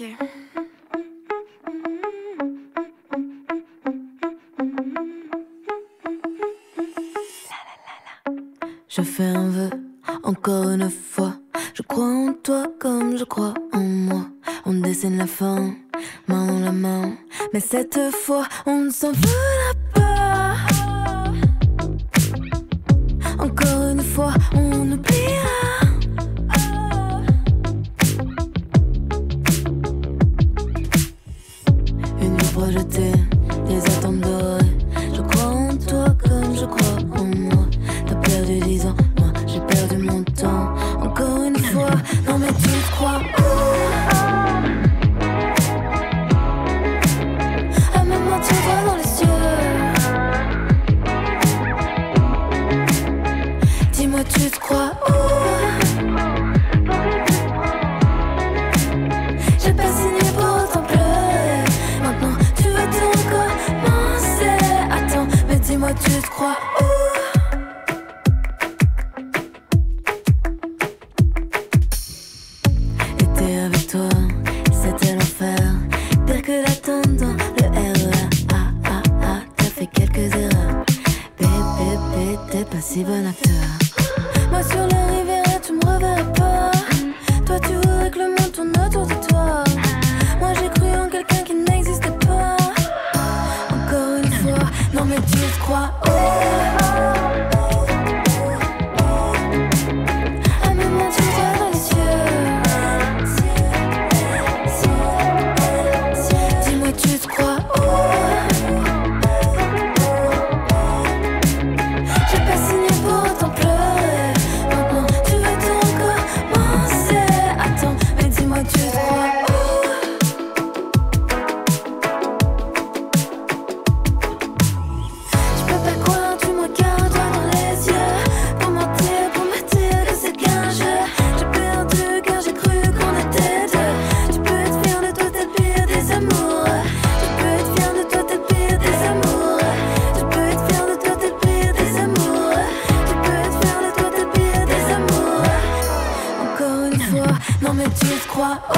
Je fais un vœu, encore une fois. Je crois en toi comme je crois en moi. On dessine la fin, main dans la main. Mais cette fois, on ne s'en fout pas. Encore une fois, on oublie. tu te crois oh. Était avec toi, c'était l'enfer. Pire que d'attendre le RER. Ah ah ah, t'as fait quelques erreurs. Bébé, t'es pas si bon acteur. Moi sur la rivière, tu me reverras pas. Toi, tu voudrais que le monde tourne autour de toi. oh, oh. oh.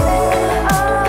Oh.